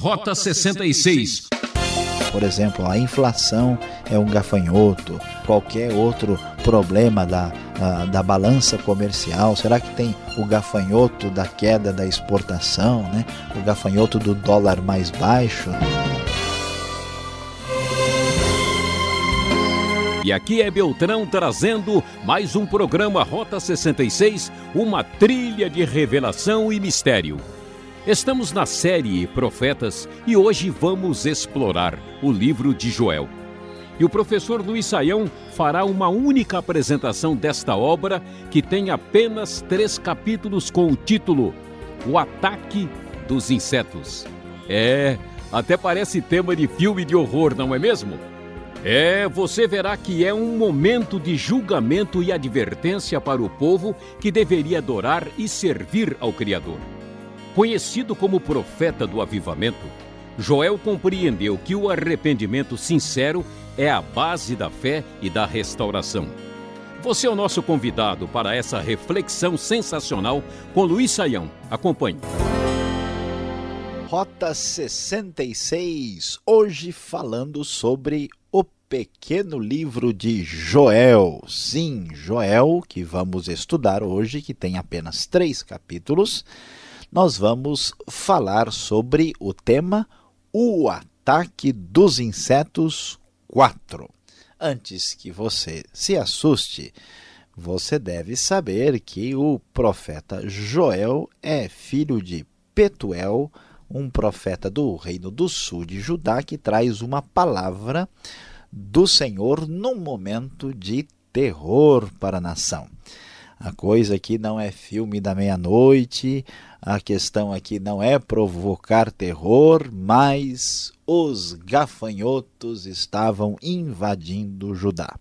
Rota 66. Por exemplo, a inflação é um gafanhoto, qualquer outro problema da, da, da, balança comercial? Será que tem o gafanhoto da queda da exportação, né? o gafanhoto do dólar mais baixo? E aqui é Beltrão trazendo mais um programa Rota 66, uma trilha de revelação e mistério. Estamos na série Profetas e hoje vamos explorar o livro de Joel. E o professor Luiz Saião fará uma única apresentação desta obra que tem apenas três capítulos com o título O Ataque dos Insetos. É, até parece tema de filme de horror, não é mesmo? É, você verá que é um momento de julgamento e advertência para o povo que deveria adorar e servir ao Criador. Conhecido como profeta do avivamento, Joel compreendeu que o arrependimento sincero é a base da fé e da restauração. Você é o nosso convidado para essa reflexão sensacional com Luiz Saião. Acompanhe. Rota 66, hoje falando sobre o pequeno livro de Joel. Sim, Joel, que vamos estudar hoje, que tem apenas três capítulos nós vamos falar sobre o tema O Ataque dos Insetos 4. Antes que você se assuste, você deve saber que o profeta Joel é filho de Petuel, um profeta do reino do sul de Judá, que traz uma palavra do Senhor num momento de terror para a nação. A coisa aqui não é filme da meia-noite, a questão aqui não é provocar terror, mas os gafanhotos estavam invadindo Judá.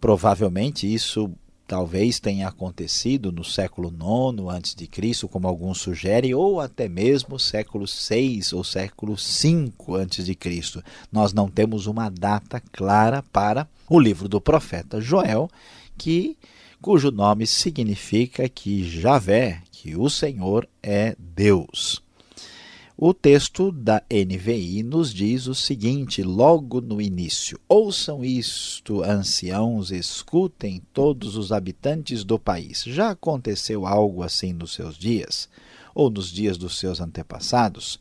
Provavelmente isso talvez tenha acontecido no século IX antes de Cristo, como alguns sugerem, ou até mesmo século VI ou século V antes de Cristo. Nós não temos uma data clara para o livro do profeta Joel, que cujo nome significa que Javé, que o Senhor é Deus. O texto da NVI nos diz o seguinte, logo no início: Ouçam isto, anciãos, escutem todos os habitantes do país. Já aconteceu algo assim nos seus dias, ou nos dias dos seus antepassados?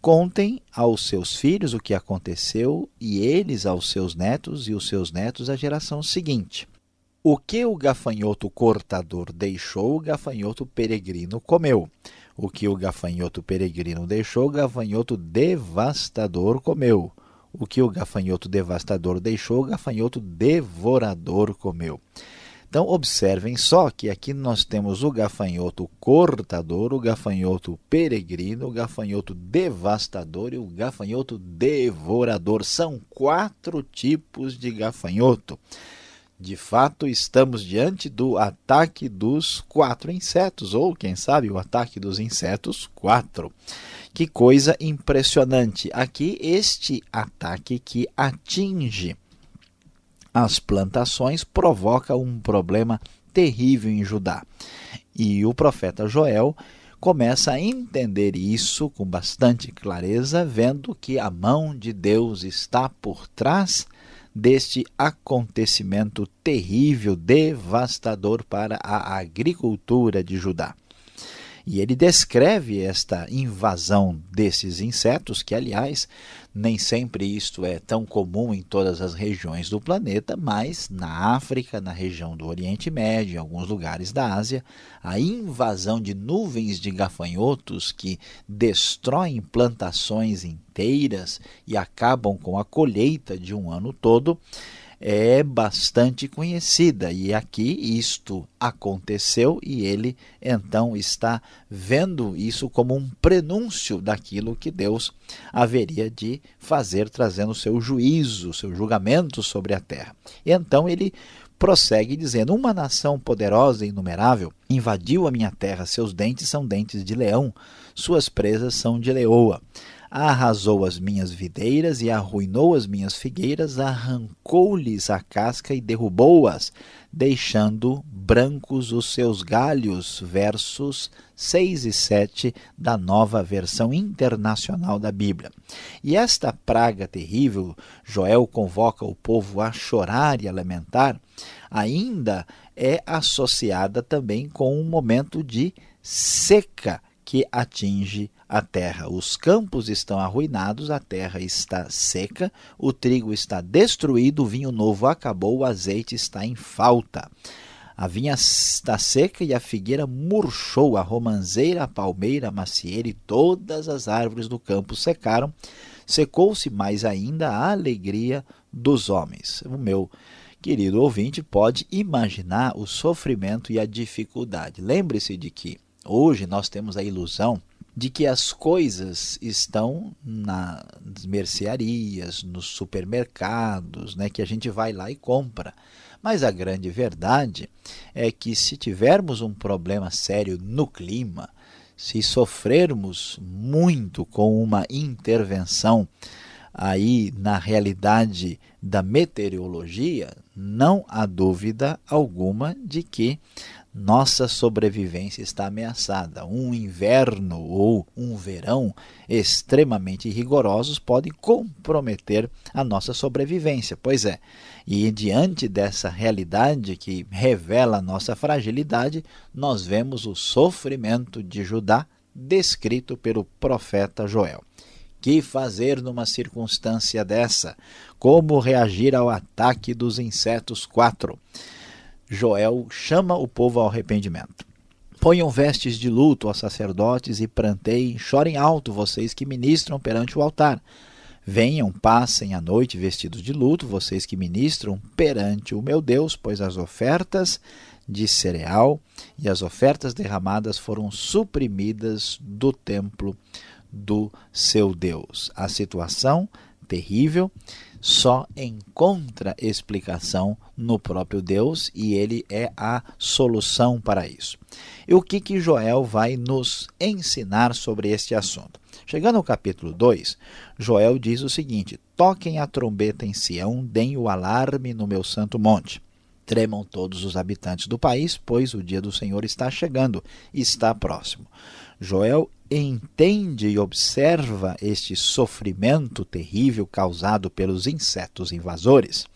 Contem aos seus filhos o que aconteceu, e eles aos seus netos, e os seus netos à geração seguinte. O que o gafanhoto cortador deixou, o gafanhoto peregrino comeu. O que o gafanhoto peregrino deixou, o gafanhoto devastador comeu. O que o gafanhoto devastador deixou, o gafanhoto devorador comeu. Então, observem só que aqui nós temos o gafanhoto cortador, o gafanhoto peregrino, o gafanhoto devastador e o gafanhoto devorador. São quatro tipos de gafanhoto. De fato, estamos diante do ataque dos quatro insetos, ou quem sabe o ataque dos insetos quatro. Que coisa impressionante! Aqui, este ataque que atinge as plantações provoca um problema terrível em Judá. E o profeta Joel começa a entender isso com bastante clareza, vendo que a mão de Deus está por trás deste acontecimento terrível, devastador para a agricultura de Judá. E ele descreve esta invasão desses insetos, que, aliás, nem sempre isto é tão comum em todas as regiões do planeta, mas na África, na região do Oriente Médio, em alguns lugares da Ásia, a invasão de nuvens de gafanhotos que destroem plantações inteiras e acabam com a colheita de um ano todo é bastante conhecida e aqui isto aconteceu e ele então está vendo isso como um prenúncio daquilo que Deus haveria de fazer, trazendo seu juízo, seu julgamento sobre a terra. E então ele prossegue dizendo: Uma nação poderosa e inumerável invadiu a minha terra, seus dentes são dentes de leão, suas presas são de leoa. Arrasou as minhas videiras e arruinou as minhas figueiras, arrancou-lhes a casca e derrubou-as, deixando brancos os seus galhos. Versos 6 e 7 da nova versão internacional da Bíblia. E esta praga terrível, Joel convoca o povo a chorar e a lamentar, ainda é associada também com um momento de seca que atinge a terra. Os campos estão arruinados, a terra está seca, o trigo está destruído, o vinho novo acabou, o azeite está em falta. A vinha está seca e a figueira murchou, a romanceira, a palmeira, a macieira e todas as árvores do campo secaram. Secou-se mais ainda a alegria dos homens. O meu querido ouvinte pode imaginar o sofrimento e a dificuldade. Lembre-se de que hoje nós temos a ilusão de que as coisas estão nas mercearias, nos supermercados, né, que a gente vai lá e compra. Mas a grande verdade é que se tivermos um problema sério no clima, se sofrermos muito com uma intervenção aí na realidade da meteorologia, não há dúvida alguma de que nossa sobrevivência está ameaçada. Um inverno ou um verão extremamente rigorosos podem comprometer a nossa sobrevivência. Pois é, e diante dessa realidade que revela a nossa fragilidade, nós vemos o sofrimento de Judá descrito pelo profeta Joel. Que fazer numa circunstância dessa? Como reagir ao ataque dos insetos 4? Joel chama o povo ao arrependimento. Ponham vestes de luto aos sacerdotes e pranteiem, chorem alto vocês que ministram perante o altar. Venham, passem a noite vestidos de luto, vocês que ministram perante o meu Deus, pois as ofertas de cereal e as ofertas derramadas foram suprimidas do templo do seu Deus. A situação terrível só encontra explicação no próprio Deus e ele é a solução para isso. E o que, que Joel vai nos ensinar sobre este assunto? Chegando ao capítulo 2, Joel diz o seguinte: Toquem a trombeta em Sião, deem o alarme no meu santo monte. Tremam todos os habitantes do país, pois o dia do Senhor está chegando, está próximo. Joel entende e observa este sofrimento terrível causado pelos insetos invasores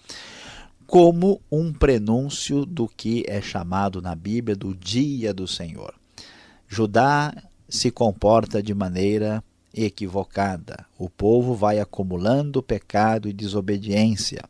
como um prenúncio do que é chamado na Bíblia do dia do Senhor. Judá se comporta de maneira equivocada. O povo vai acumulando pecado e desobediência.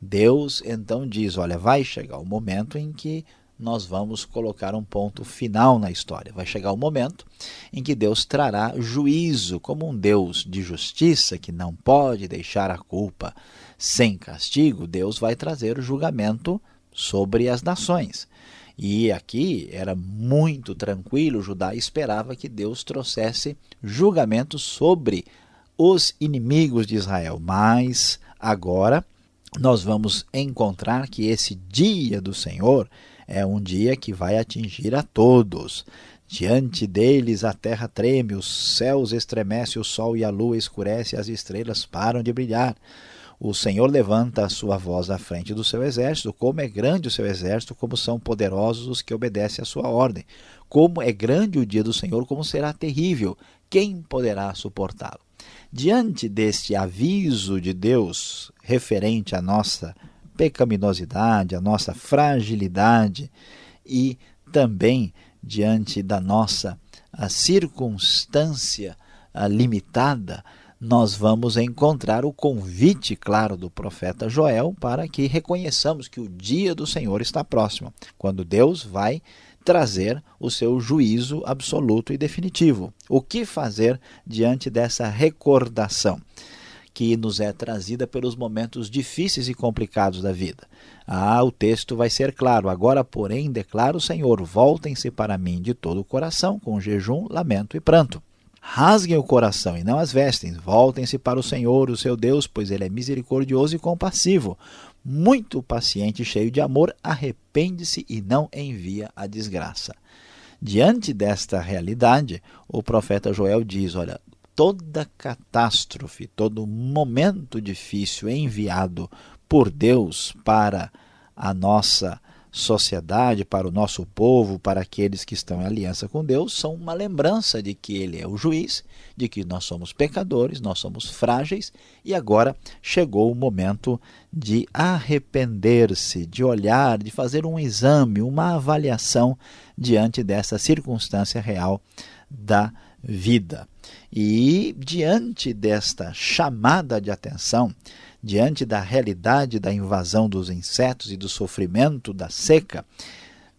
Deus então diz: Olha, vai chegar o momento em que nós vamos colocar um ponto final na história. Vai chegar o momento em que Deus trará juízo, como um Deus de justiça que não pode deixar a culpa sem castigo. Deus vai trazer o julgamento sobre as nações. E aqui era muito tranquilo, Judá esperava que Deus trouxesse julgamento sobre os inimigos de Israel. Mas agora nós vamos encontrar que esse dia do Senhor é um dia que vai atingir a todos. Diante deles a terra treme, os céus estremecem, o sol e a lua escurecem, as estrelas param de brilhar. O Senhor levanta a sua voz à frente do seu exército, como é grande o seu exército, como são poderosos os que obedecem à sua ordem. Como é grande o dia do Senhor, como será terrível, quem poderá suportá-lo? Diante deste aviso de Deus referente à nossa pecaminosidade, a nossa fragilidade e também diante da nossa circunstância limitada, nós vamos encontrar o convite claro do profeta Joel para que reconheçamos que o dia do Senhor está próximo, quando Deus vai trazer o seu juízo absoluto e definitivo. O que fazer diante dessa recordação? Que nos é trazida pelos momentos difíceis e complicados da vida. Ah, o texto vai ser claro. Agora, porém, declara o Senhor: voltem-se para mim de todo o coração, com jejum, lamento e pranto. Rasguem o coração e não as vestes. Voltem-se para o Senhor, o seu Deus, pois ele é misericordioso e compassivo, muito paciente e cheio de amor. Arrepende-se e não envia a desgraça. Diante desta realidade, o profeta Joel diz: Olha, toda catástrofe, todo momento difícil enviado por Deus para a nossa sociedade, para o nosso povo, para aqueles que estão em aliança com Deus, são uma lembrança de que Ele é o juiz, de que nós somos pecadores, nós somos frágeis e agora chegou o momento de arrepender-se, de olhar, de fazer um exame, uma avaliação diante dessa circunstância real da vida. E diante desta chamada de atenção, diante da realidade da invasão dos insetos e do sofrimento da seca,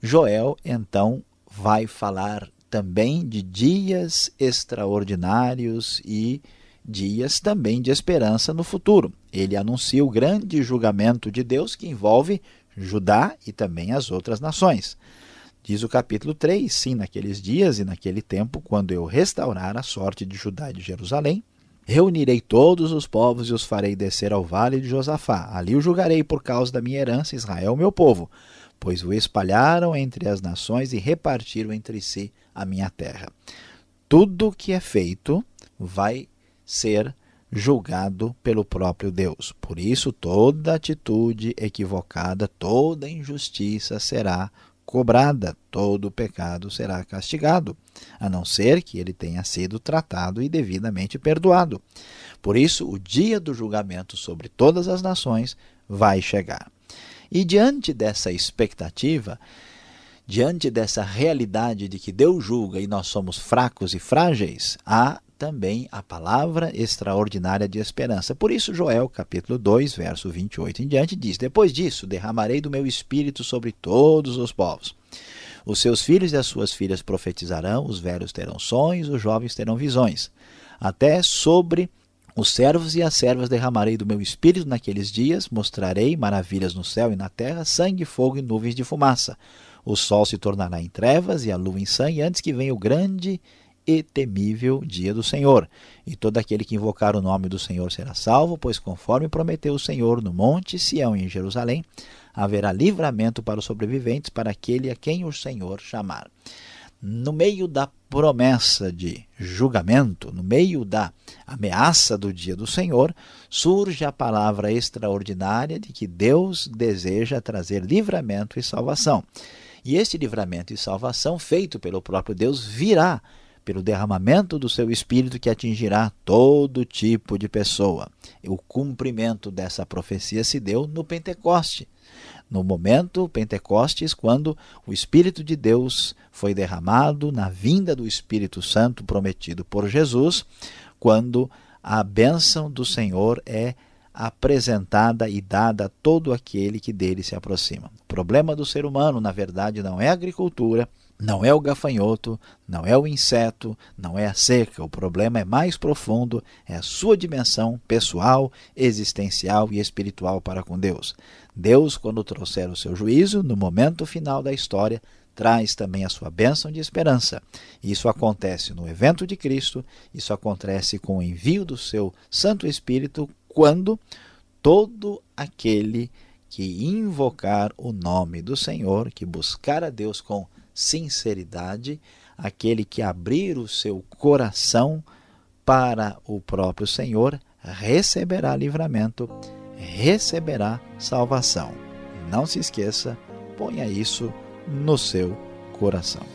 Joel então vai falar também de dias extraordinários e dias também de esperança no futuro. Ele anuncia o grande julgamento de Deus que envolve Judá e também as outras nações. Diz o capítulo 3: Sim, naqueles dias e naquele tempo, quando eu restaurar a sorte de Judá e de Jerusalém, Reunirei todos os povos e os farei descer ao vale de Josafá. Ali o julgarei por causa da minha herança, Israel, meu povo, pois o espalharam entre as nações e repartiram entre si a minha terra. Tudo que é feito vai ser julgado pelo próprio Deus. Por isso, toda atitude equivocada, toda injustiça será cobrada, todo pecado será castigado, a não ser que ele tenha sido tratado e devidamente perdoado. Por isso, o dia do julgamento sobre todas as nações vai chegar. E diante dessa expectativa, diante dessa realidade de que Deus julga e nós somos fracos e frágeis, há também a palavra extraordinária de esperança. Por isso, Joel, capítulo 2, verso 28 em diante, diz: Depois disso, derramarei do meu espírito sobre todos os povos. Os seus filhos e as suas filhas profetizarão, os velhos terão sonhos, os jovens terão visões. Até sobre os servos e as servas derramarei do meu espírito naqueles dias, mostrarei maravilhas no céu e na terra, sangue, fogo e nuvens de fumaça. O sol se tornará em trevas e a lua em sangue, antes que venha o grande e temível dia do Senhor. E todo aquele que invocar o nome do Senhor será salvo, pois conforme prometeu o Senhor no monte Sião em Jerusalém, haverá livramento para os sobreviventes, para aquele a quem o Senhor chamar. No meio da promessa de julgamento, no meio da ameaça do dia do Senhor, surge a palavra extraordinária de que Deus deseja trazer livramento e salvação. E este livramento e salvação, feito pelo próprio Deus, virá pelo derramamento do seu espírito que atingirá todo tipo de pessoa. O cumprimento dessa profecia se deu no Pentecoste. No momento Pentecostes, quando o Espírito de Deus foi derramado na vinda do Espírito Santo prometido por Jesus, quando a bênção do Senhor é apresentada e dada a todo aquele que dele se aproxima. O problema do ser humano, na verdade, não é a agricultura, não é o gafanhoto, não é o inseto, não é a seca. O problema é mais profundo, é a sua dimensão pessoal, existencial e espiritual para com Deus. Deus, quando trouxer o seu juízo, no momento final da história, traz também a sua bênção de esperança. Isso acontece no evento de Cristo, isso acontece com o envio do seu Santo Espírito, quando todo aquele que invocar o nome do Senhor, que buscar a Deus com sinceridade, aquele que abrir o seu coração para o próprio Senhor, receberá livramento, receberá salvação. Não se esqueça, ponha isso no seu coração.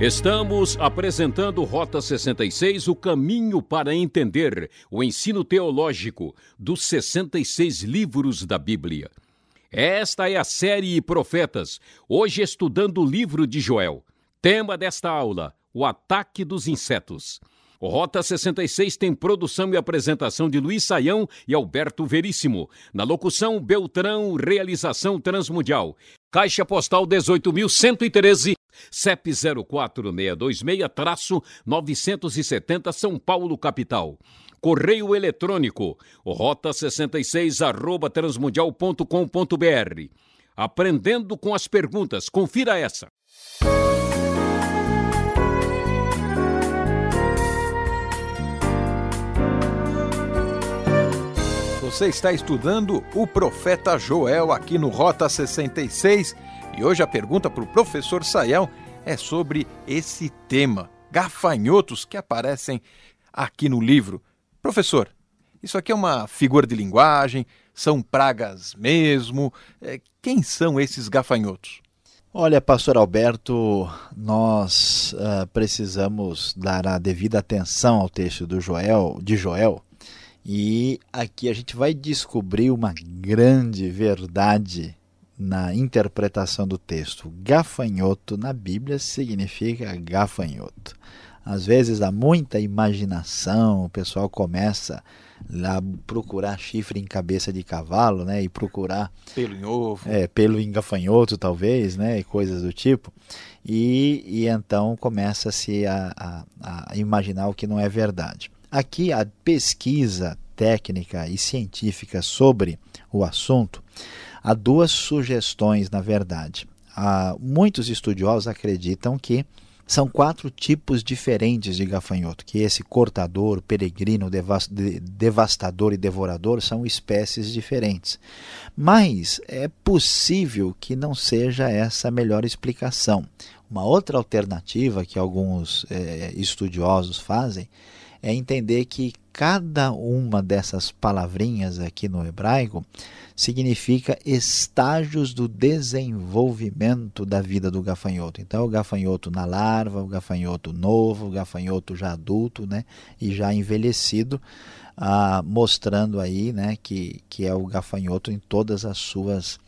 Estamos apresentando Rota 66, o caminho para entender o ensino teológico dos 66 livros da Bíblia. Esta é a série Profetas, hoje estudando o livro de Joel. Tema desta aula: o ataque dos insetos. O Rota 66 tem produção e apresentação de Luiz Saião e Alberto Veríssimo. Na locução, Beltrão, realização Transmundial. Caixa Postal 18.113, CEP 04626-970 São Paulo, capital. Correio eletrônico, rota66 arroba transmundial.com.br. Aprendendo com as perguntas, confira essa. Você está estudando o profeta Joel aqui no Rota 66 e hoje a pergunta para o professor Sayel é sobre esse tema, gafanhotos que aparecem aqui no livro. Professor, isso aqui é uma figura de linguagem? São pragas mesmo? É, quem são esses gafanhotos? Olha, pastor Alberto, nós uh, precisamos dar a devida atenção ao texto do Joel, de Joel, e aqui a gente vai descobrir uma grande verdade na interpretação do texto. Gafanhoto na Bíblia significa gafanhoto. Às vezes há muita imaginação, o pessoal começa lá procurar chifre em cabeça de cavalo, né, e procurar pelo em ovo, é, pelo em gafanhoto talvez, né, e coisas do tipo, e, e então começa-se a, a, a imaginar o que não é verdade. Aqui a pesquisa técnica e científica sobre o assunto há duas sugestões, na verdade. Há, muitos estudiosos acreditam que são quatro tipos diferentes de gafanhoto, que esse cortador, peregrino, devastador e devorador são espécies diferentes. Mas é possível que não seja essa a melhor explicação. Uma outra alternativa que alguns é, estudiosos fazem é entender que cada uma dessas palavrinhas aqui no hebraico significa estágios do desenvolvimento da vida do gafanhoto. Então, o gafanhoto na larva, o gafanhoto novo, o gafanhoto já adulto né, e já envelhecido, ah, mostrando aí né, que, que é o gafanhoto em todas as suas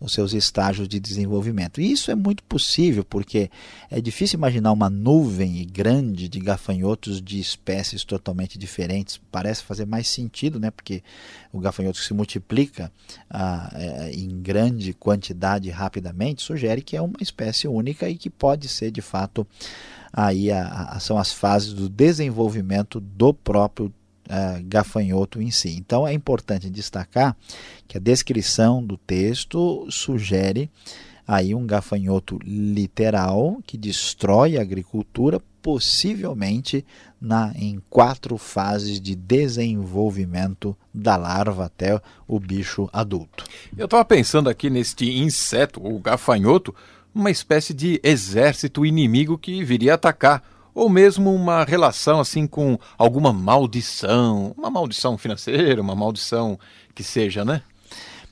os seus estágios de desenvolvimento. E isso é muito possível, porque é difícil imaginar uma nuvem grande de gafanhotos de espécies totalmente diferentes. Parece fazer mais sentido, né? porque o gafanhoto que se multiplica ah, é, em grande quantidade rapidamente sugere que é uma espécie única e que pode ser de fato aí a, a, são as fases do desenvolvimento do próprio uh, gafanhoto em si. Então é importante destacar que a descrição do texto sugere aí um gafanhoto literal que destrói a agricultura, possivelmente na, em quatro fases de desenvolvimento da larva até o bicho adulto. Eu estava pensando aqui neste inseto, o gafanhoto, uma espécie de exército inimigo que viria atacar ou mesmo uma relação assim com alguma maldição, uma maldição financeira, uma maldição que seja, né?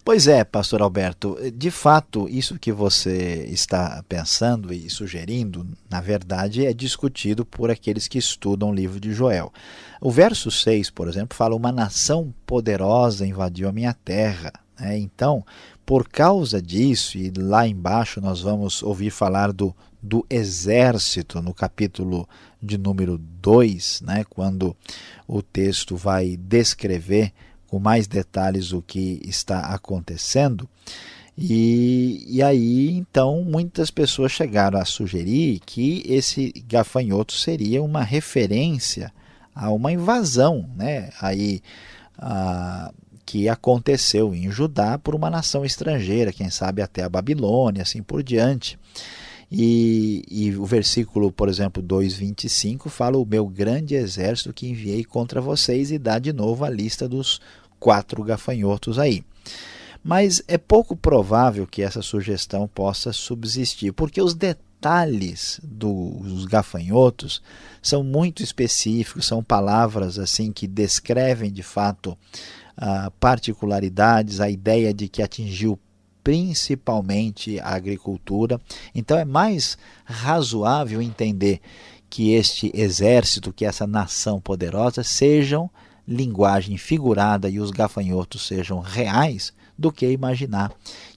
Pois é, pastor Alberto, de fato, isso que você está pensando e sugerindo, na verdade, é discutido por aqueles que estudam o livro de Joel. O verso 6, por exemplo, fala: Uma nação poderosa invadiu a minha terra. É, então, por causa disso, e lá embaixo nós vamos ouvir falar do do exército, no capítulo de número 2, né, quando o texto vai descrever com mais detalhes o que está acontecendo. E, e aí, então, muitas pessoas chegaram a sugerir que esse gafanhoto seria uma referência a uma invasão, né? Aí, a, que aconteceu em Judá por uma nação estrangeira, quem sabe até a Babilônia, assim por diante. E, e o versículo, por exemplo, 2,25 fala: O meu grande exército que enviei contra vocês, e dá de novo a lista dos quatro gafanhotos aí. Mas é pouco provável que essa sugestão possa subsistir, porque os detalhes dos gafanhotos são muito específicos, são palavras assim que descrevem de fato ah, particularidades, a ideia de que atingiu principalmente a agricultura. Então é mais razoável entender que este exército, que essa nação poderosa sejam linguagem figurada e os gafanhotos sejam reais, do que imaginar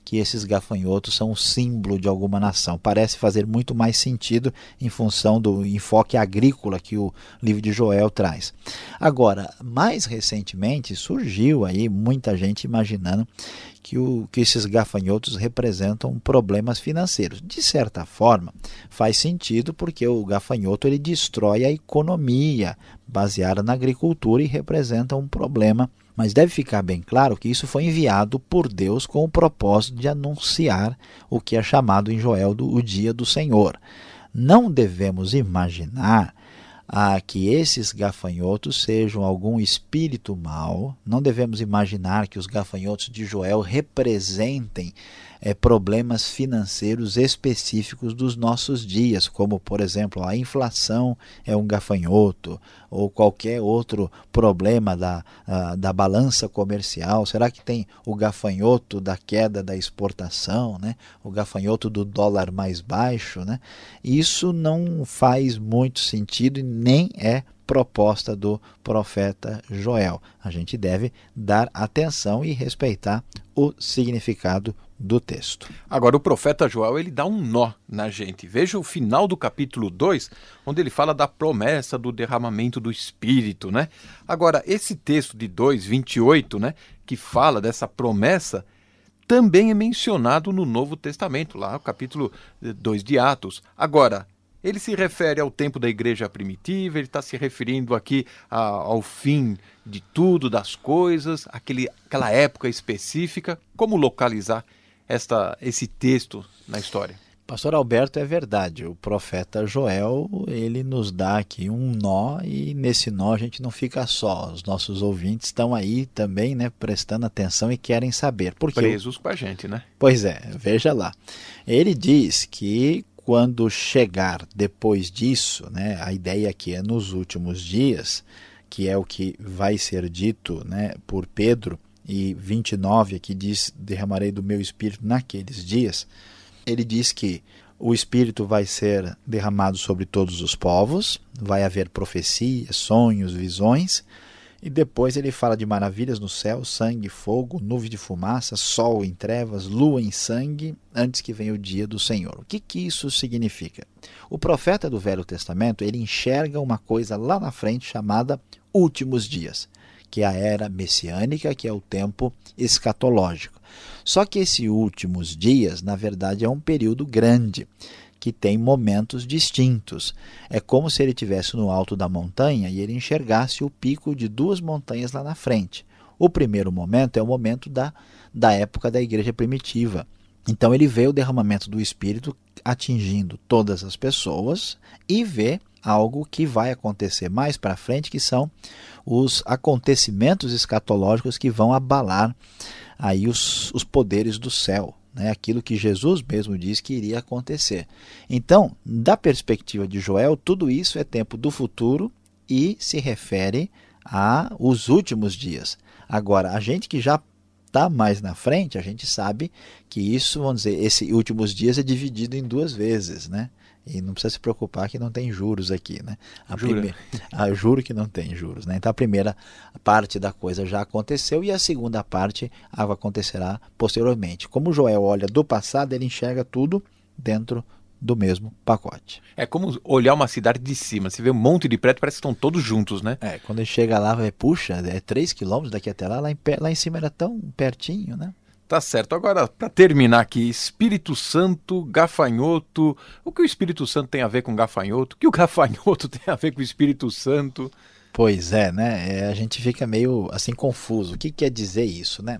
que esses gafanhotos são um símbolo de alguma nação. Parece fazer muito mais sentido em função do enfoque agrícola que o livro de Joel traz. Agora, mais recentemente surgiu aí muita gente imaginando que, o, que esses gafanhotos representam problemas financeiros. De certa forma, faz sentido porque o gafanhoto ele destrói a economia baseada na agricultura e representa um problema mas deve ficar bem claro que isso foi enviado por Deus com o propósito de anunciar o que é chamado em Joel do o dia do Senhor. Não devemos imaginar a que esses gafanhotos sejam algum espírito mau. Não devemos imaginar que os gafanhotos de Joel representem é, problemas financeiros específicos dos nossos dias, como, por exemplo, a inflação é um gafanhoto, ou qualquer outro problema da, a, da balança comercial. Será que tem o gafanhoto da queda da exportação, né? o gafanhoto do dólar mais baixo? Né? Isso não faz muito sentido e nem é proposta do profeta Joel. A gente deve dar atenção e respeitar o significado do texto. Agora, o profeta Joel ele dá um nó na gente. Veja o final do capítulo 2, onde ele fala da promessa do derramamento do Espírito. Né? Agora, esse texto de 2, 28, né, que fala dessa promessa, também é mencionado no Novo Testamento, lá no capítulo 2 de Atos. Agora, ele se refere ao tempo da igreja primitiva, ele está se referindo aqui a, ao fim de tudo, das coisas, aquele, aquela época específica. Como localizar esta, esse texto na história? Pastor Alberto, é verdade. O profeta Joel, ele nos dá aqui um nó e nesse nó a gente não fica só. Os nossos ouvintes estão aí também, né, prestando atenção e querem saber. Por quê? Presos com a gente, né? Pois é, veja lá. Ele diz que quando chegar depois disso, né, a ideia aqui é nos últimos dias, que é o que vai ser dito né, por Pedro, e 29 aqui diz: derramarei do meu espírito naqueles dias. Ele diz que o espírito vai ser derramado sobre todos os povos, vai haver profecias, sonhos, visões e depois ele fala de maravilhas no céu, sangue, fogo, nuvem de fumaça, sol em trevas, lua em sangue, antes que venha o dia do Senhor. O que, que isso significa? O profeta do Velho Testamento ele enxerga uma coisa lá na frente chamada últimos dias, que é a era messiânica, que é o tempo escatológico. Só que esses últimos dias, na verdade, é um período grande que tem momentos distintos. É como se ele estivesse no alto da montanha e ele enxergasse o pico de duas montanhas lá na frente. O primeiro momento é o momento da, da época da igreja primitiva. Então ele vê o derramamento do Espírito atingindo todas as pessoas e vê algo que vai acontecer mais para frente, que são os acontecimentos escatológicos que vão abalar aí os, os poderes do céu né, aquilo que Jesus mesmo disse que iria acontecer. Então, da perspectiva de Joel, tudo isso é tempo do futuro e se refere a os últimos dias. Agora, a gente que já está mais na frente, a gente sabe que isso, vamos dizer, esses últimos dias é dividido em duas vezes, né? E não precisa se preocupar que não tem juros aqui, né? A Jura? Ah, juro que não tem juros, né? Então a primeira parte da coisa já aconteceu e a segunda parte acontecerá posteriormente. Como Joel olha do passado, ele enxerga tudo dentro do mesmo pacote. É como olhar uma cidade de cima. Você vê um monte de prédios, parece que estão todos juntos, né? É, quando ele chega lá, vai, puxa, é 3 quilômetros daqui até lá, lá em, lá em cima era tão pertinho, né? Tá certo. Agora, para terminar aqui, Espírito Santo, gafanhoto. O que o Espírito Santo tem a ver com gafanhoto? O que o gafanhoto tem a ver com o Espírito Santo? Pois é, né? É, a gente fica meio assim confuso. O que quer dizer isso, né?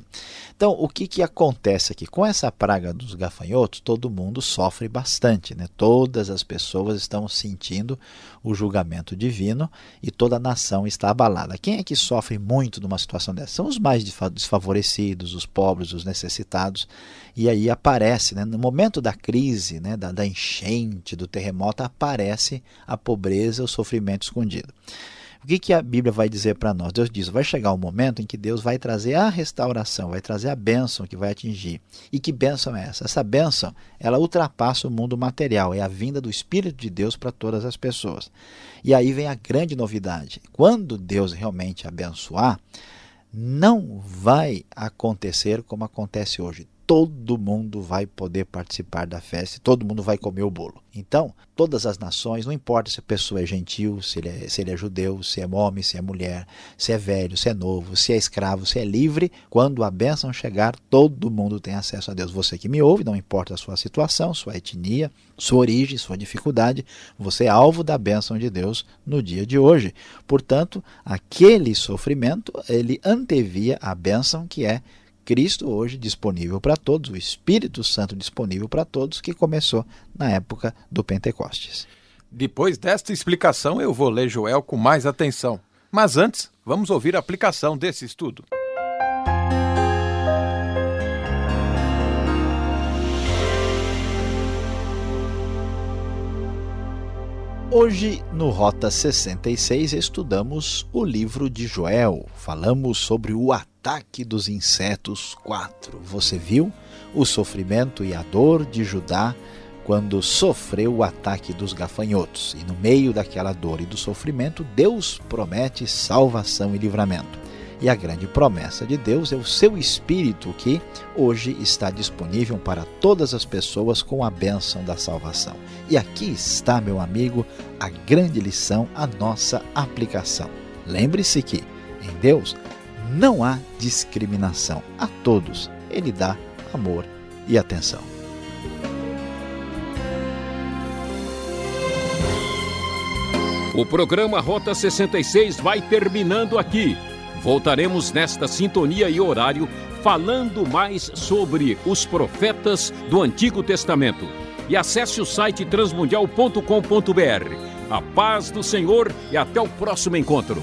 Então, o que, que acontece aqui? Com essa praga dos gafanhotos, todo mundo sofre bastante, né? Todas as pessoas estão sentindo o julgamento divino e toda a nação está abalada. Quem é que sofre muito numa situação dessa? São os mais desfavorecidos, os pobres, os necessitados. E aí aparece, né? no momento da crise, né? da, da enchente, do terremoto, aparece a pobreza, o sofrimento escondido. O que, que a Bíblia vai dizer para nós? Deus diz: vai chegar um momento em que Deus vai trazer a restauração, vai trazer a bênção que vai atingir. E que bênção é essa? Essa bênção, ela ultrapassa o mundo material, é a vinda do Espírito de Deus para todas as pessoas. E aí vem a grande novidade: quando Deus realmente abençoar, não vai acontecer como acontece hoje todo mundo vai poder participar da festa, todo mundo vai comer o bolo. Então, todas as nações, não importa se a pessoa é gentil, se ele é, se ele é judeu, se é homem, se é mulher, se é velho, se é novo, se é escravo, se é livre, quando a bênção chegar, todo mundo tem acesso a Deus. Você que me ouve, não importa a sua situação, sua etnia, sua origem, sua dificuldade, você é alvo da bênção de Deus no dia de hoje. Portanto, aquele sofrimento, ele antevia a bênção que é Cristo hoje disponível para todos, o Espírito Santo disponível para todos, que começou na época do Pentecostes. Depois desta explicação, eu vou ler Joel com mais atenção. Mas antes, vamos ouvir a aplicação desse estudo. Hoje, no Rota 66, estudamos o livro de Joel. Falamos sobre o ataque dos insetos 4. Você viu o sofrimento e a dor de Judá quando sofreu o ataque dos gafanhotos. E no meio daquela dor e do sofrimento, Deus promete salvação e livramento. E a grande promessa de Deus é o seu Espírito que hoje está disponível para todas as pessoas com a bênção da salvação. E aqui está, meu amigo, a grande lição, a nossa aplicação. Lembre-se que em Deus não há discriminação. A todos Ele dá amor e atenção. O programa Rota 66 vai terminando aqui. Voltaremos nesta sintonia e horário falando mais sobre os profetas do Antigo Testamento. E acesse o site transmundial.com.br. A paz do Senhor e até o próximo encontro.